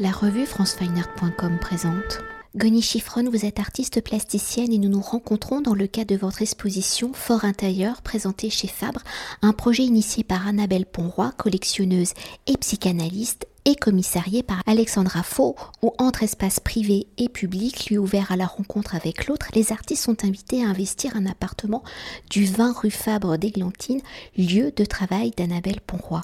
La revue francefineart.com présente. Goni Chiffron, vous êtes artiste plasticienne et nous nous rencontrons dans le cadre de votre exposition Fort intérieur présentée chez Fabre, un projet initié par Annabelle Ponroy, collectionneuse et psychanalyste et commissarié par Alexandra Faux, où entre espace privé et public, lui ouvert à la rencontre avec l'autre, les artistes sont invités à investir un appartement du 20 rue Fabre d'Églantine, lieu de travail d'Annabelle Ponroy.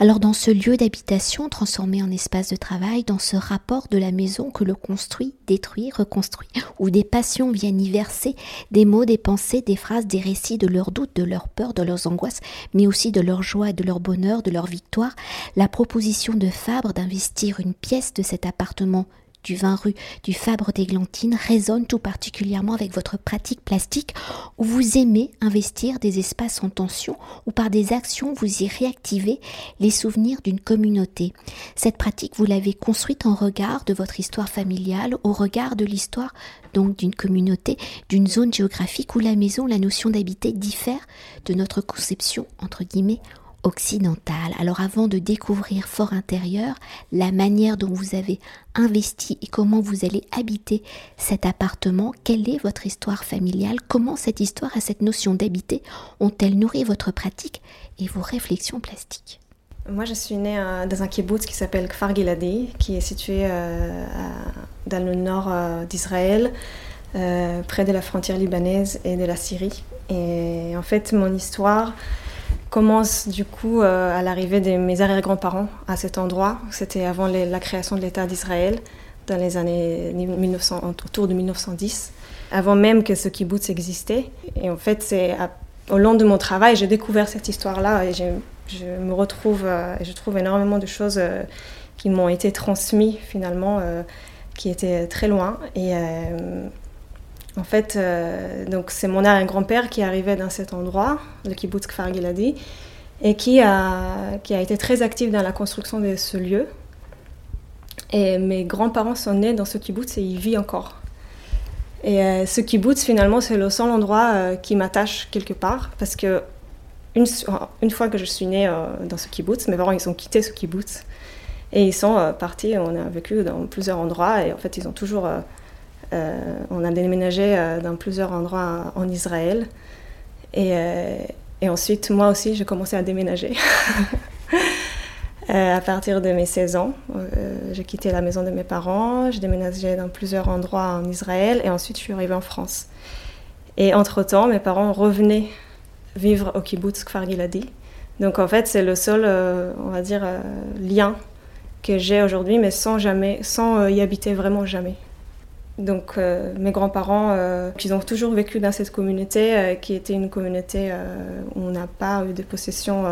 Alors dans ce lieu d'habitation transformé en espace de travail, dans ce rapport de la maison que le construit, détruit, reconstruit, où des passions viennent y verser des mots, des pensées, des phrases, des récits de leurs doutes, de leurs peurs, de leurs angoisses, mais aussi de leur joie de leur bonheur, de leur victoire, la proposition de d'investir une pièce de cet appartement du 20 rue du Fabre d'Églantine résonne tout particulièrement avec votre pratique plastique où vous aimez investir des espaces en tension ou par des actions vous y réactivez les souvenirs d'une communauté. Cette pratique, vous l'avez construite en regard de votre histoire familiale, au regard de l'histoire donc d'une communauté, d'une zone géographique où la maison, la notion d'habiter diffère de notre conception entre guillemets occidentale. Alors avant de découvrir Fort Intérieur, la manière dont vous avez investi et comment vous allez habiter cet appartement, quelle est votre histoire familiale, comment cette histoire et cette notion d'habiter ont-elles nourri votre pratique et vos réflexions plastiques? Moi, je suis née euh, dans un kibbutz qui s'appelle Kfar Giladi, qui est situé euh, dans le nord euh, d'Israël, près de la frontière libanaise et de la Syrie. Et en fait, mon histoire, commence du coup euh, à l'arrivée de mes arrière-grands-parents à cet endroit. C'était avant la création de l'État d'Israël, dans les années 1900, autour de 1910, avant même que ce kibbutz existait. Et en fait, c'est au long de mon travail, j'ai découvert cette histoire-là et je me retrouve, euh, et je trouve énormément de choses euh, qui m'ont été transmises finalement, qui étaient très loin. Et en fait, euh, c'est mon arrière-grand-père qui arrivait dans cet endroit, le kibbutz Kfar Giladi, et qui a, qui a été très actif dans la construction de ce lieu. Et mes grands-parents sont nés dans ce kibbutz et ils vivent encore. Et euh, ce kibbutz, finalement, c'est le seul endroit euh, qui m'attache quelque part, parce que une, une, fois que je suis née dans ce kibbutz, mes parents, ils ont quitté ce kibbutz. Et ils sont partis, on a vécu dans plusieurs endroits, et en fait, ils ont toujours on a déménagé euh, dans plusieurs endroits en Israël. Euh, et, ensuite, moi aussi, j'ai commencé à déménager. à partir de mes 16 ans, j'ai quitté la maison de mes parents, j'ai déménagé dans plusieurs endroits en Israël et ensuite je suis arrivée en France. Et entre-temps, mes parents revenaient vivre au kibbutz Kfar Giladi. Donc en fait, c'est le seul, on va dire, lien que j'ai aujourd'hui, mais sans jamais, sans y habiter vraiment jamais. Donc euh, mes grands-parents, euh, ils ont toujours vécu dans cette communauté euh, qui était une communauté où on n'a pas eu de possession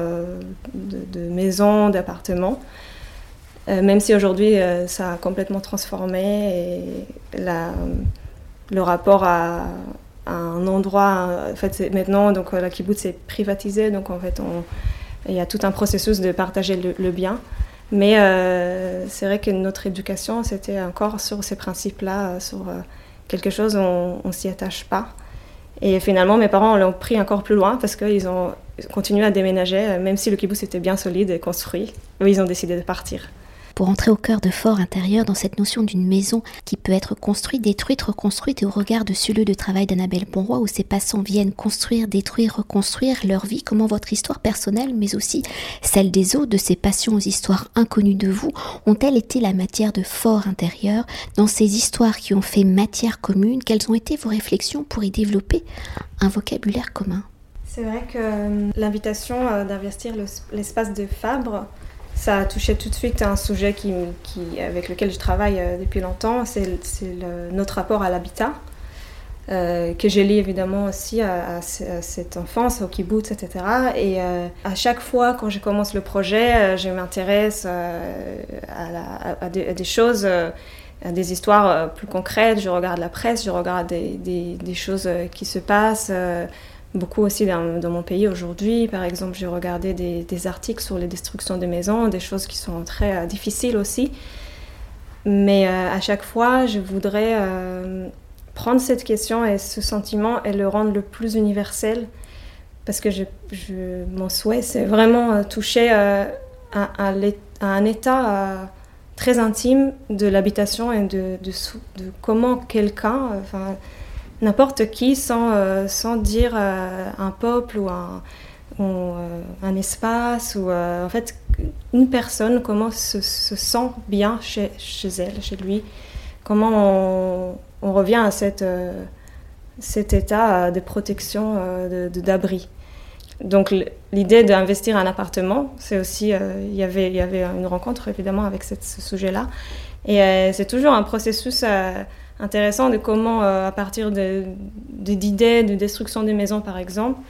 de, de maisons, d'appartements. même si aujourd'hui ça a complètement transformé et le rapport à, un endroit, en fait maintenant donc la kibbutz est privatisée donc en fait il y a tout un processus de partager le bien. Mais euh, c'est vrai que notre éducation, c'était encore sur ces principes-là, euh, sur euh, quelque chose où on ne s'y attache pas. Et finalement, mes parents l'ont pris encore plus loin parce qu'ils ont continué à déménager, même si le kibbutz était bien solide et construit. Ils ont décidé de partir pour entrer au cœur de fort intérieur dans cette notion d'une maison qui peut être construite, détruite, reconstruite et au regard de ce lieu de travail d'Annabelle Bonroy où ses passants viennent construire, détruire, reconstruire leur vie, comment votre histoire personnelle, mais aussi celle des autres, de ces passions aux histoires inconnues de vous, ont-elles été la matière de fort intérieur dans ces histoires qui ont fait matière commune? Quelles ont été vos réflexions pour y développer un vocabulaire commun? C'est vrai que euh, l'invitation euh, d'investir l'espace de Fabre ça a touché tout de suite un sujet qui, avec lequel je travaille euh, depuis longtemps, c'est notre rapport à l'habitat, euh, que j'ai lié évidemment aussi à, cette enfance, au kibbutz, etc. Et euh, à chaque fois, quand je commence le projet, je m'intéresse à, des choses, à des histoires plus concrètes. Je regarde la presse, je regarde des choses qui se passent beaucoup aussi dans, mon pays aujourd'hui. Par exemple, j'ai regardé des, articles sur les destructions de maisons, des choses qui sont très euh, difficiles aussi. Mais euh, à chaque fois, je voudrais euh, prendre cette question et ce sentiment et le rendre le plus universel. Parce que je, mon souhait, c'est vraiment toucher à, un état très intime de l'habitation et de, comment quelqu'un, n'importe qui, sans, sans dire un peuple ou un, un espace, ou en fait, une personne, comment se, se sent bien chez, chez, elle, chez lui, comment on, revient à cette, cet état de protection, d'abri. Donc l'idée d'investir un appartement, c'est aussi, euh, il y avait, y avait une rencontre évidemment avec ce sujet-là. Et euh, c'est toujours un processus euh, intéressant de comment, à partir d'idées de, de, destruction des maisons par exemple,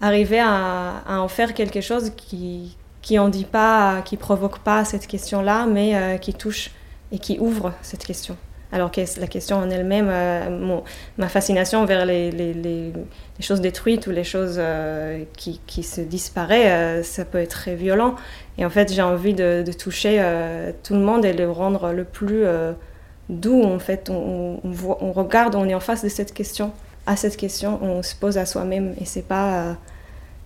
arriver à, en faire quelque chose qui qui en dit pas, qui provoque pas cette question-là, mais qui touche et qui ouvre cette question. Alors que la question en elle-même, euh, ma fascination vers les, les, choses détruites ou les choses euh, qui, qui, se disparaissent, euh, ça peut être très violent. Et en fait, j'ai envie de, de toucher tout le monde et le rendre le plus doux. En fait, on, regarde, on est en face de cette question, à cette question, on se pose à soi-même. Et c'est pas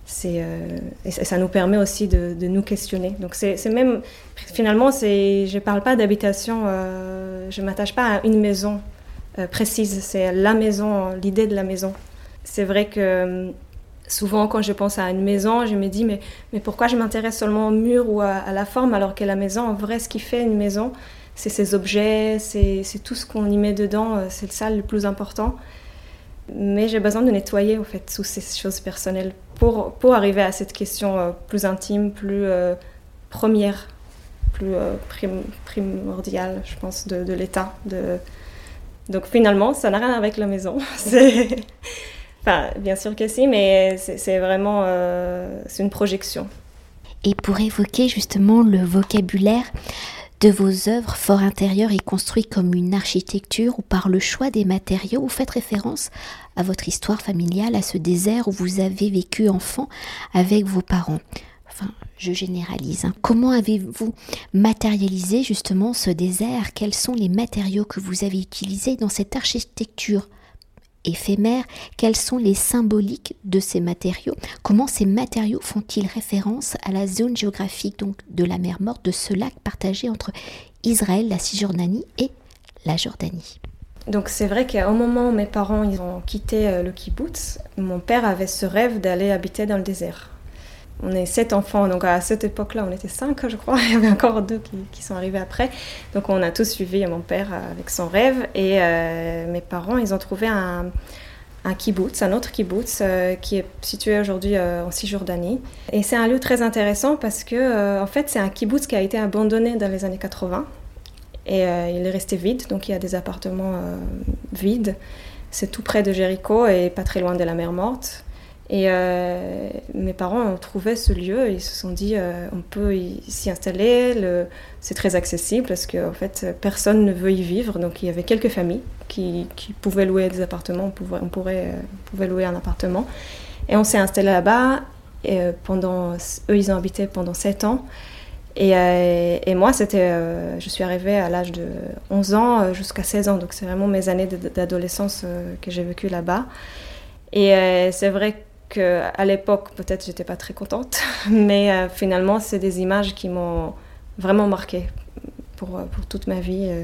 c'est euh, et ça nous permet aussi de, nous questionner. Donc c'est même finalement c'est je parle pas d'habitation, euh, je m'attache pas à une maison euh, précise. C'est la maison, l'idée de la maison. C'est vrai que souvent quand je pense à une maison, je me dis mais mais pourquoi je m'intéresse seulement au mur ou à, à, la forme alors que la maison en vrai ce qui fait une maison c'est ses objets, c'est tout ce qu'on y met dedans, c'est ça le plus important. Mais j'ai besoin de nettoyer en fait toutes ces choses personnelles pour, pour arriver à cette question euh, plus intime, plus euh, première, plus euh, primordiale, je pense, de, de l'état. De... Donc finalement, ça n'a rien avec la maison. enfin, bien sûr que si, mais c'est vraiment une projection. Et pour évoquer justement le vocabulaire, de vos œuvres, Fort intérieur est construit comme une architecture ou par le choix des matériaux, vous faites référence à votre histoire familiale, à ce désert où vous avez vécu enfant avec vos parents. Enfin, je généralise. Hein. Comment avez-vous matérialisé justement ce désert? Quels sont les matériaux que vous avez utilisés dans cette architecture? Éphémère, quelles sont les symboliques de ces matériaux, comment ces matériaux font-ils référence à la zone géographique donc de la mer Morte, de ce lac partagé entre Israël, la Cisjordanie et la Jordanie? Donc c'est vrai qu'au moment où mes parents ils ont quitté euh, le kibbutz, mon père avait ce rêve d'aller habiter dans le désert on est sept enfants, donc à cette époque-là, on était cinq, je crois. Il y avait encore deux qui, sont arrivés après. Donc on a tous suivi mon père avec son rêve. Et euh, mes parents, ils ont trouvé un, un kibbutz, un autre kibbutz euh, qui est situé aujourd'hui euh, en Cisjordanie. Et c'est un lieu très intéressant parce que, en fait, c'est un kibbutz qui a été abandonné dans les années 80. Et il est resté vide, donc il y a des appartements vides. C'est tout près de Jéricho et pas très loin de la mer Morte. Et euh, mes parents ont trouvé ce lieu, ils se sont dit euh, on peut s'y installer, c'est très accessible parce qu'en en fait personne ne veut y vivre. Donc il y avait quelques familles qui, pouvaient louer des appartements, on, pouvait, on euh, pouvait louer un appartement. Et on s'est installé là-bas. Pendant, eux, ils ont habité pendant 7 ans. Et, moi, c'était, je suis arrivée à l'âge de 11 ans jusqu'à 16 ans. Donc c'est vraiment mes années d'adolescence que j'ai vécues là-bas. Et c'est vrai à l'époque, peut-être, j'étais pas très contente, mais euh, finalement, c'est des images qui m'ont vraiment marqué pour, euh, pour toute ma vie.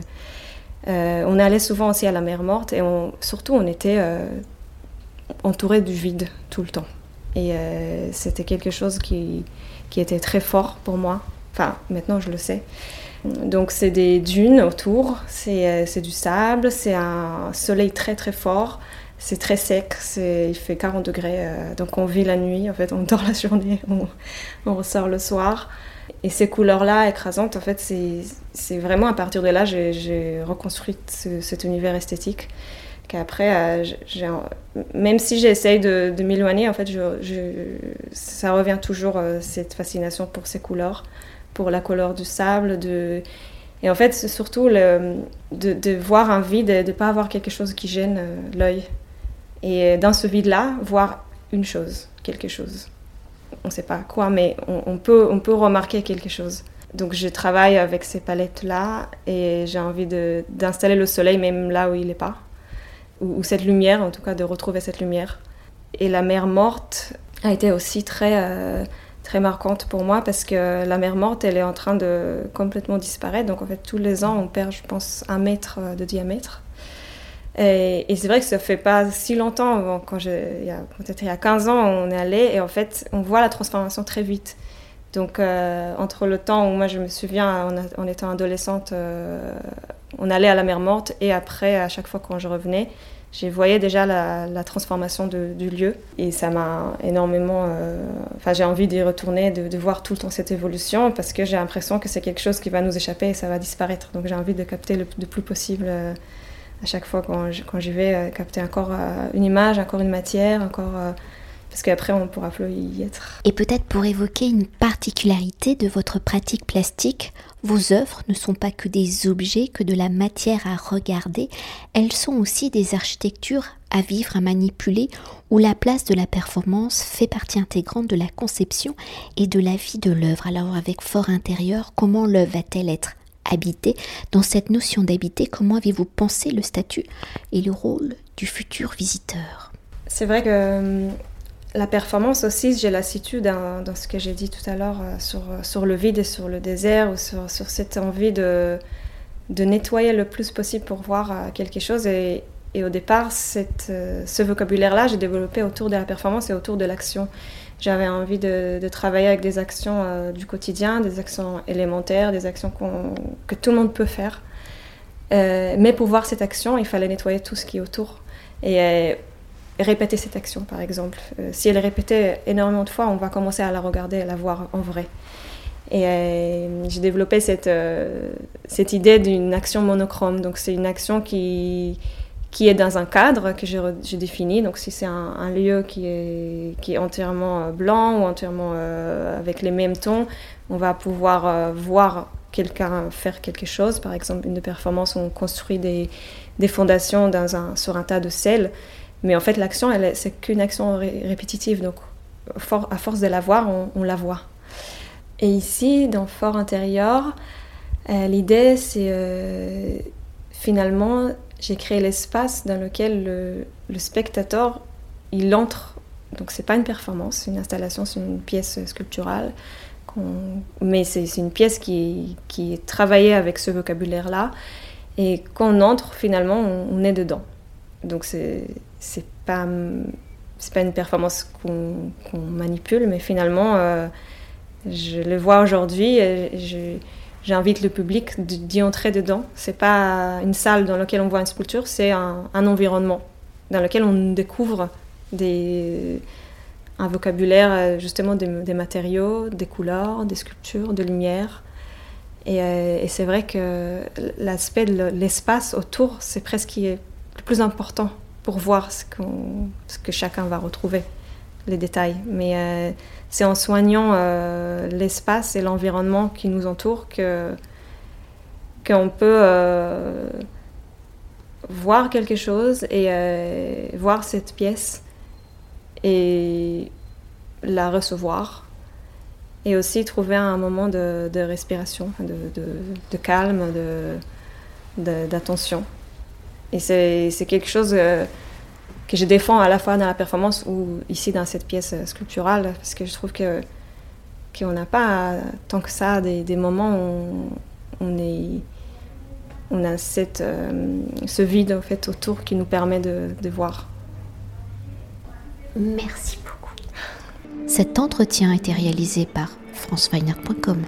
Euh, on allait souvent aussi à la mer Morte et surtout, on était entouré du vide tout le temps. Et c'était quelque chose qui, qui était très fort pour moi. Enfin, maintenant, je le sais. Donc, c'est des dunes autour, c'est du sable, c'est un soleil très très fort c'est très sec, il fait 40 degrés, euh, donc on vit la nuit, en fait, on dort la journée, on, ressort le soir. Et ces couleurs-là écrasantes, en fait, c'est vraiment à partir de là, j'ai reconstruit cet univers esthétique. Qu'après, euh, même si j'essaye de, m'éloigner, en fait, ça revient toujours, euh, cette fascination pour ces couleurs, pour la couleur du sable, de, et en fait, c'est surtout le, de, voir un vide et de ne pas avoir quelque chose qui gêne l'œil. Et dans ce vide-là, voir une chose, quelque chose. On ne sait pas quoi, mais on, peut, on peut remarquer quelque chose. Donc je travaille avec ces palettes-là et j'ai envie d'installer le soleil même là où il n'est pas. Ou, cette lumière, en tout cas de retrouver cette lumière. Et la mer morte a été aussi très, euh, très marquante pour moi parce que la mer morte, elle est en train de complètement disparaître. Donc en fait, tous les ans, on perd, je pense, un mètre de diamètre. Et, c'est vrai que ça fait pas si longtemps, quand peut-être il y a 15 ans, on est allé et en fait, on voit la transformation très vite. Donc, euh, entre le temps où moi je me souviens, en, étant adolescente, euh, on allait à la mer morte et après, à chaque fois quand je revenais, j'ai voyé déjà la, transformation du lieu et ça m'a énormément. Euh, enfin, j'ai envie d'y retourner, de, voir tout le temps cette évolution parce que j'ai l'impression que c'est quelque chose qui va nous échapper et ça va disparaître. Donc, j'ai envie de capter le, plus possible à chaque fois quand, j'y vais, euh, capter encore euh, une image, encore une matière, encore euh, parce qu'après on pourra plus y être. Et peut-être pour évoquer une particularité de votre pratique plastique, vos œuvres ne sont pas que des objets, que de la matière à regarder, elles sont aussi des architectures à vivre, à manipuler, où la place de la performance fait partie intégrante de la conception et de la vie de l'œuvre. Alors avec fort intérieur, comment l'œuvre va-t-elle être habiter. Dans cette notion d'habiter, comment avez-vous pensé le statut et le rôle du futur visiteur? C'est vrai que hum, la performance aussi, j'ai la situe dans, ce que j'ai dit tout à l'heure euh, sur, sur le vide et sur le désert, ou sur, sur cette envie de, de nettoyer le plus possible pour voir euh, quelque chose. Et, et au départ, euh, ce vocabulaire-là, j'ai développé autour de la performance et autour de l'action. J'avais envie de, travailler avec des actions euh, du quotidien, des actions élémentaires, des actions que tout le monde peut faire. Euh, mais pour voir cette action, il fallait nettoyer tout ce qui est autour. Et répéter cette action, par exemple. si elle est répétée énormément de fois, on va commencer à la regarder, à la voir en vrai. Et j'ai développé cette, cette idée d'une action monochrome. Donc c'est une action qui, qui est dans un cadre que j'ai défini. Donc si c'est un, lieu qui est, qui est entièrement euh, blanc ou entièrement euh, avec les mêmes tons, on va pouvoir euh, voir quelqu'un faire quelque chose. Par exemple, une performance où on construit des, des fondations dans un, sur un tas de sel. Mais en fait, l'action, c'est qu'une action répétitive. Donc à force de la voir, on, la voit. Et ici, dans Fort intérieur, l'idée, c'est finalement j'ai créé l'espace dans lequel le, spectateur, il entre. Donc c'est pas une performance, une installation, c'est une pièce sculpturale. Mais c'est une pièce qui, qui, est travaillée avec ce vocabulaire-là. Et quand on entre, finalement, on, est dedans. Donc c'est pas pas une performance qu'on manipule, mais finalement, euh, je le vois aujourd'hui. J'invite le public d'y entrer dedans. C'est pas une salle dans laquelle on voit une sculpture, c'est un, environnement dans lequel on découvre des, un vocabulaire euh, justement des, matériaux, des couleurs, des sculptures, de lumière. Et, euh, et c'est vrai que l'aspect de l'espace autour, c'est presque le plus important pour voir ce que chacun va retrouver les détails. Mais euh, c'est en soignant euh, l'espace et l'environnement qui nous entoure que qu'on peut euh, voir quelque chose et voir cette pièce et la recevoir et aussi trouver un moment de, respiration, de, de calme, d'attention. Et c'est quelque chose que je défends à la fois dans la performance ou ici dans cette pièce sculpturale, parce que je trouve que qu'on n'a pas tant que ça des, moments où on a cette, euh, ce vide en fait autour qui nous permet de, de voir. Merci beaucoup. Cet entretien a été réalisé par franceweiner.com.